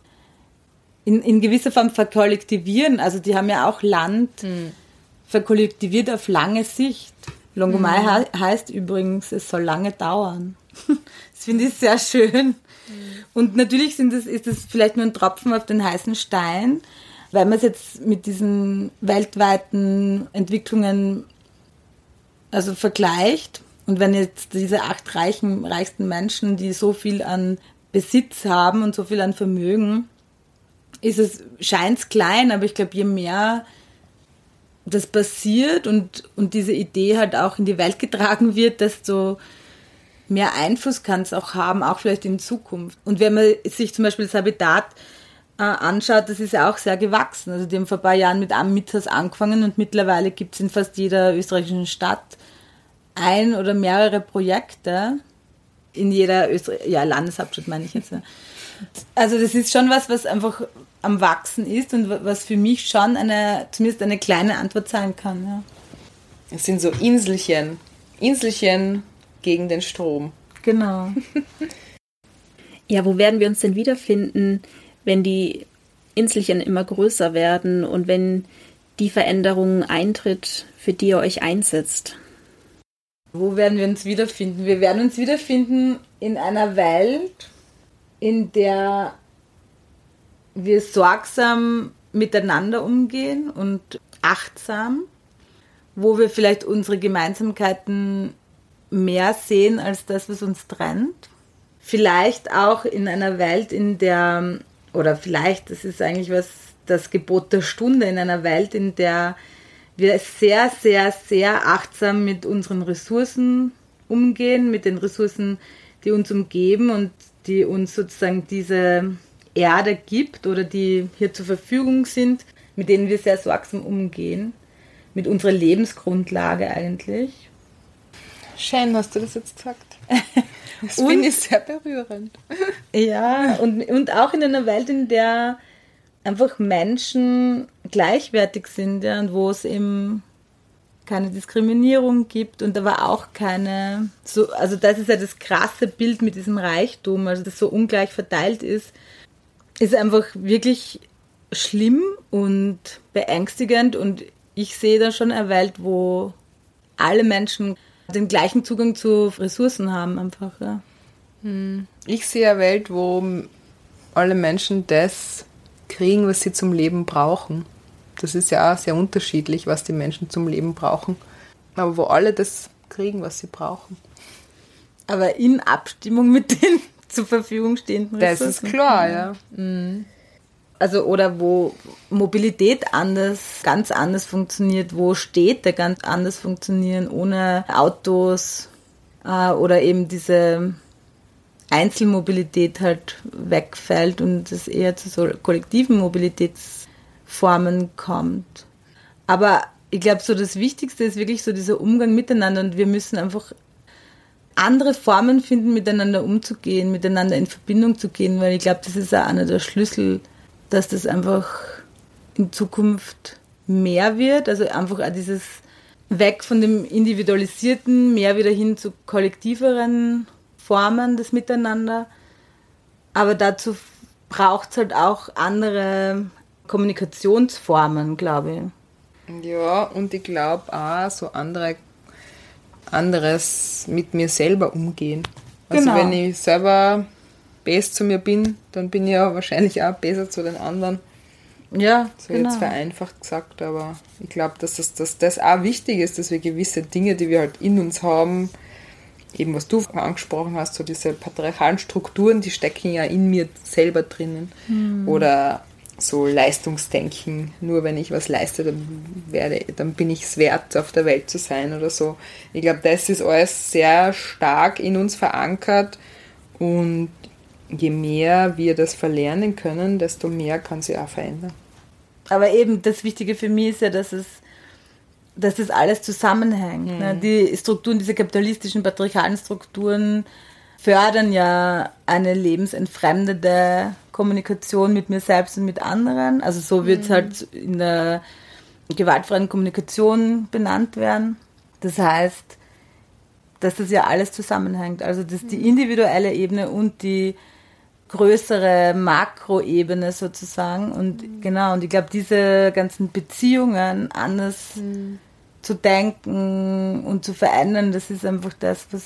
in, in gewisser Form verkollektivieren. Also die haben ja auch Land mhm. verkollektiviert auf lange Sicht. Longomai mhm. he heißt übrigens, es soll lange dauern. das finde ich sehr schön. Mhm. Und natürlich sind das, ist das vielleicht nur ein Tropfen auf den heißen Stein, weil man es jetzt mit diesen weltweiten Entwicklungen also vergleicht. Und wenn jetzt diese acht reichen, reichsten Menschen, die so viel an Besitz haben und so viel an Vermögen, ist es, scheint es klein, aber ich glaube, je mehr das passiert und, und diese Idee halt auch in die Welt getragen wird, desto mehr Einfluss kann es auch haben, auch vielleicht in Zukunft. Und wenn man sich zum Beispiel das Habitat äh, anschaut, das ist ja auch sehr gewachsen. Also die haben vor ein paar Jahren mit einem Miethaus angefangen und mittlerweile gibt es in fast jeder österreichischen Stadt ein oder mehrere Projekte. In jeder Öster ja, Landeshauptstadt meine ich jetzt. Also das ist schon was, was einfach am Wachsen ist und was für mich schon eine, zumindest eine kleine Antwort sein kann. Ja. Es sind so Inselchen, Inselchen gegen den Strom. Genau. ja, wo werden wir uns denn wiederfinden, wenn die Inselchen immer größer werden und wenn die Veränderung eintritt, für die ihr euch einsetzt? Wo werden wir uns wiederfinden? Wir werden uns wiederfinden in einer Welt, in der wir sorgsam miteinander umgehen und achtsam, wo wir vielleicht unsere Gemeinsamkeiten mehr sehen als das, was uns trennt. Vielleicht auch in einer Welt, in der, oder vielleicht, das ist eigentlich was, das Gebot der Stunde, in einer Welt, in der wir sehr, sehr, sehr achtsam mit unseren Ressourcen umgehen, mit den Ressourcen, die uns umgeben und die uns sozusagen diese Erde gibt oder die hier zur Verfügung sind, mit denen wir sehr sorgsam umgehen, mit unserer Lebensgrundlage eigentlich. Schön hast du das jetzt gesagt. Das finde ich sehr berührend. Ja, und, und auch in einer Welt, in der einfach Menschen gleichwertig sind ja, und wo es eben keine Diskriminierung gibt und aber auch keine, so, also das ist ja das krasse Bild mit diesem Reichtum, also das so ungleich verteilt ist, ist einfach wirklich schlimm und beängstigend und ich sehe da schon eine Welt, wo alle Menschen den gleichen Zugang zu Ressourcen haben einfach. Ja. Hm. Ich sehe eine Welt, wo alle Menschen das kriegen, was sie zum Leben brauchen. Das ist ja auch sehr unterschiedlich, was die Menschen zum Leben brauchen. Aber wo alle das kriegen, was sie brauchen. Aber in Abstimmung mit den zur Verfügung stehenden Ressourcen. Das ist klar, ja. Mhm. Also oder wo Mobilität anders, ganz anders funktioniert, wo Städte ganz anders funktionieren, ohne Autos äh, oder eben diese Einzelmobilität halt wegfällt und es eher zu so kollektiven Mobilitätsformen kommt. Aber ich glaube, so das Wichtigste ist wirklich so dieser Umgang miteinander und wir müssen einfach andere Formen finden, miteinander umzugehen, miteinander in Verbindung zu gehen, weil ich glaube, das ist auch einer der Schlüssel, dass das einfach in Zukunft mehr wird, also einfach auch dieses weg von dem Individualisierten, mehr wieder hin zu kollektiveren Formen des Miteinander. Aber dazu braucht es halt auch andere Kommunikationsformen, glaube ich. Ja, und ich glaube auch so andere, anderes mit mir selber umgehen. Also genau. wenn ich selber best zu mir bin, dann bin ich ja wahrscheinlich auch besser zu den anderen. Ja, so genau. jetzt vereinfacht gesagt, aber ich glaube, dass das, dass das auch wichtig ist, dass wir gewisse Dinge, die wir halt in uns haben, eben was du angesprochen hast, so diese patriarchalen Strukturen, die stecken ja in mir selber drinnen. Mhm. Oder so Leistungsdenken, nur wenn ich was leiste, dann, werde, dann bin ich es wert, auf der Welt zu sein oder so. Ich glaube, das ist alles sehr stark in uns verankert und je mehr wir das verlernen können, desto mehr kann sich auch verändern. Aber eben das Wichtige für mich ist ja, dass es dass das alles zusammenhängt. Mhm. Ne? Die Strukturen, diese kapitalistischen, patriarchalen Strukturen fördern ja eine lebensentfremdende Kommunikation mit mir selbst und mit anderen. Also so wird es mhm. halt in der gewaltfreien Kommunikation benannt werden. Das heißt, dass das ja alles zusammenhängt. Also dass die mhm. individuelle Ebene und die größere Makroebene sozusagen. Und mhm. genau, und ich glaube, diese ganzen Beziehungen anders mhm zu denken und zu verändern, das ist einfach das, was,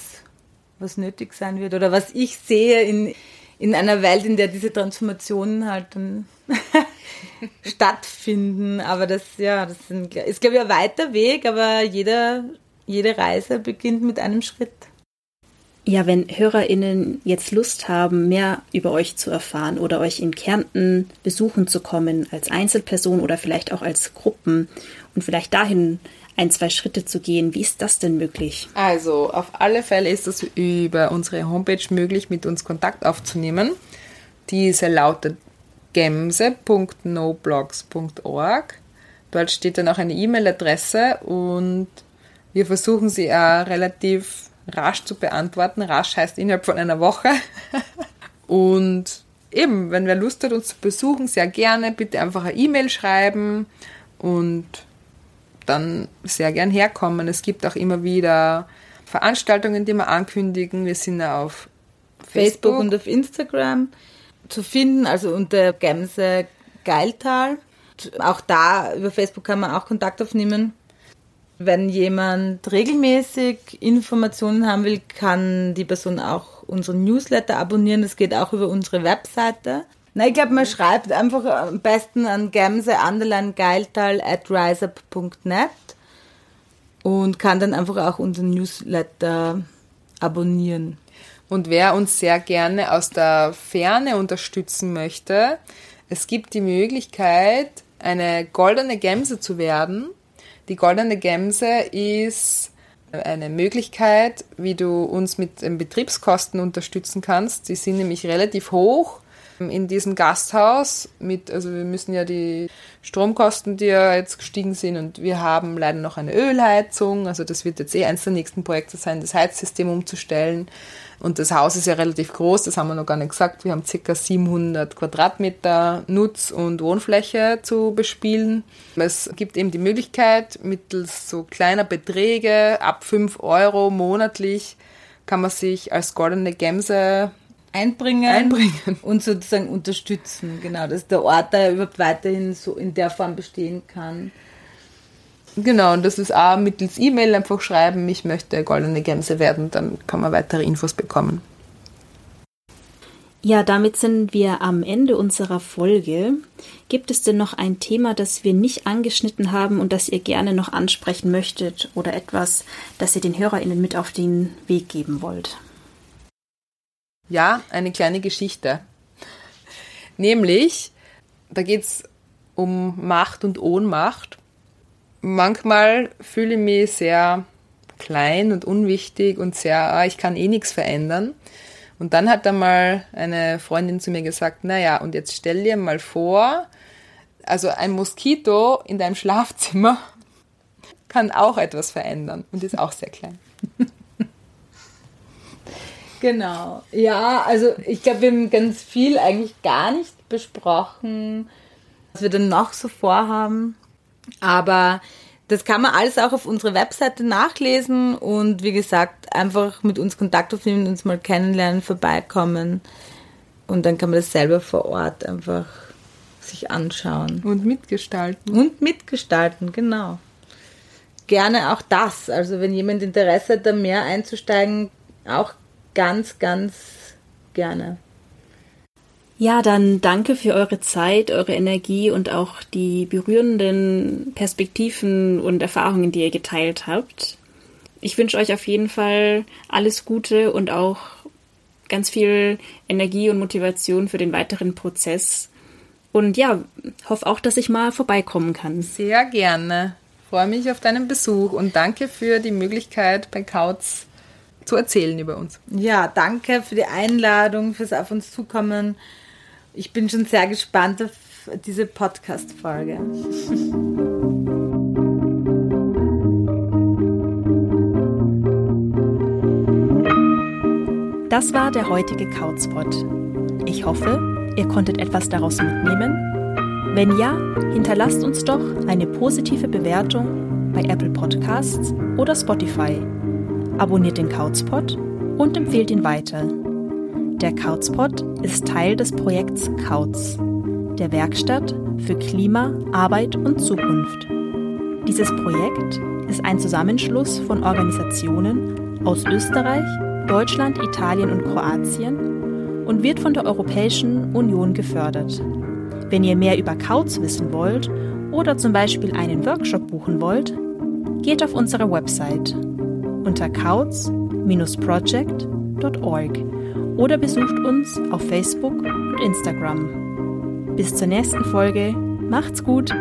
was nötig sein wird. Oder was ich sehe in, in einer Welt, in der diese Transformationen halt dann stattfinden. Aber das, ja, das sind, ist, glaube ich, ein weiter Weg, aber jeder, jede Reise beginnt mit einem Schritt. Ja, wenn HörerInnen jetzt Lust haben, mehr über euch zu erfahren oder euch in Kärnten besuchen zu kommen, als Einzelperson oder vielleicht auch als Gruppen und vielleicht dahin ein, zwei Schritte zu gehen, wie ist das denn möglich? Also, auf alle Fälle ist es über unsere Homepage möglich, mit uns Kontakt aufzunehmen. Diese lautet gemse.noblogs.org. Dort steht dann auch eine E-Mail-Adresse und wir versuchen sie auch relativ rasch zu beantworten. Rasch heißt innerhalb von einer Woche. Und eben, wenn wer Lust hat, uns zu besuchen, sehr gerne, bitte einfach eine E-Mail schreiben und dann sehr gern herkommen. Es gibt auch immer wieder Veranstaltungen, die wir ankündigen. Wir sind auf Facebook, Facebook und auf Instagram zu finden, also unter Gemse Geiltal. Auch da über Facebook kann man auch Kontakt aufnehmen. Wenn jemand regelmäßig Informationen haben will, kann die Person auch unseren Newsletter abonnieren. Das geht auch über unsere Webseite. Na, ich glaube, man schreibt einfach am besten an gemse geiltal at riseup.net und kann dann einfach auch unseren Newsletter abonnieren. Und wer uns sehr gerne aus der Ferne unterstützen möchte, es gibt die Möglichkeit, eine goldene Gemse zu werden. Die goldene Gemse ist eine Möglichkeit, wie du uns mit den Betriebskosten unterstützen kannst. Die sind nämlich relativ hoch in diesem Gasthaus mit, also wir müssen ja die Stromkosten, die ja jetzt gestiegen sind und wir haben leider noch eine Ölheizung, also das wird jetzt eh eines der nächsten Projekte sein, das Heizsystem umzustellen. Und das Haus ist ja relativ groß, das haben wir noch gar nicht gesagt. Wir haben ca. 700 Quadratmeter Nutz- und Wohnfläche zu bespielen. Es gibt eben die Möglichkeit, mittels so kleiner Beträge ab 5 Euro monatlich kann man sich als goldene Gemse einbringen, einbringen und sozusagen unterstützen. Genau, dass der Ort da überhaupt weiterhin so in der Form bestehen kann. Genau, und das ist auch mittels E-Mail einfach schreiben, ich möchte goldene Gänse werden, dann kann man weitere Infos bekommen. Ja, damit sind wir am Ende unserer Folge. Gibt es denn noch ein Thema, das wir nicht angeschnitten haben und das ihr gerne noch ansprechen möchtet oder etwas, das ihr den HörerInnen mit auf den Weg geben wollt? Ja, eine kleine Geschichte. Nämlich, da geht es um Macht und Ohnmacht manchmal fühle ich mich sehr klein und unwichtig und sehr, ah, ich kann eh nichts verändern. Und dann hat einmal eine Freundin zu mir gesagt, naja, und jetzt stell dir mal vor, also ein Moskito in deinem Schlafzimmer kann auch etwas verändern und ist auch sehr klein. Genau. Ja, also ich glaube, wir haben ganz viel eigentlich gar nicht besprochen, was wir dann noch so vorhaben. Aber das kann man alles auch auf unserer Webseite nachlesen und wie gesagt, einfach mit uns Kontakt aufnehmen, uns mal kennenlernen, vorbeikommen. Und dann kann man das selber vor Ort einfach sich anschauen. Und mitgestalten. Und mitgestalten, genau. Gerne auch das. Also wenn jemand Interesse hat, da mehr einzusteigen, auch ganz, ganz gerne. Ja, dann danke für eure Zeit, eure Energie und auch die berührenden Perspektiven und Erfahrungen, die ihr geteilt habt. Ich wünsche euch auf jeden Fall alles Gute und auch ganz viel Energie und Motivation für den weiteren Prozess. Und ja, hoffe auch, dass ich mal vorbeikommen kann. Sehr gerne. Freue mich auf deinen Besuch und danke für die Möglichkeit, bei Kautz zu erzählen über uns. Ja, danke für die Einladung, fürs auf uns zukommen. Ich bin schon sehr gespannt auf diese Podcast-Folge. Das war der heutige Kauzpot. Ich hoffe, ihr konntet etwas daraus mitnehmen. Wenn ja, hinterlasst uns doch eine positive Bewertung bei Apple Podcasts oder Spotify. Abonniert den Kauzpot und empfehlt ihn weiter. Der Kauzpot ist Teil des Projekts Kauz, der Werkstatt für Klima, Arbeit und Zukunft. Dieses Projekt ist ein Zusammenschluss von Organisationen aus Österreich, Deutschland, Italien und Kroatien und wird von der Europäischen Union gefördert. Wenn ihr mehr über Kauz wissen wollt oder zum Beispiel einen Workshop buchen wollt, geht auf unsere Website unter www.ccc-wien.org oder besucht uns auf Facebook und Instagram. Bis zur nächsten Folge. Macht's gut!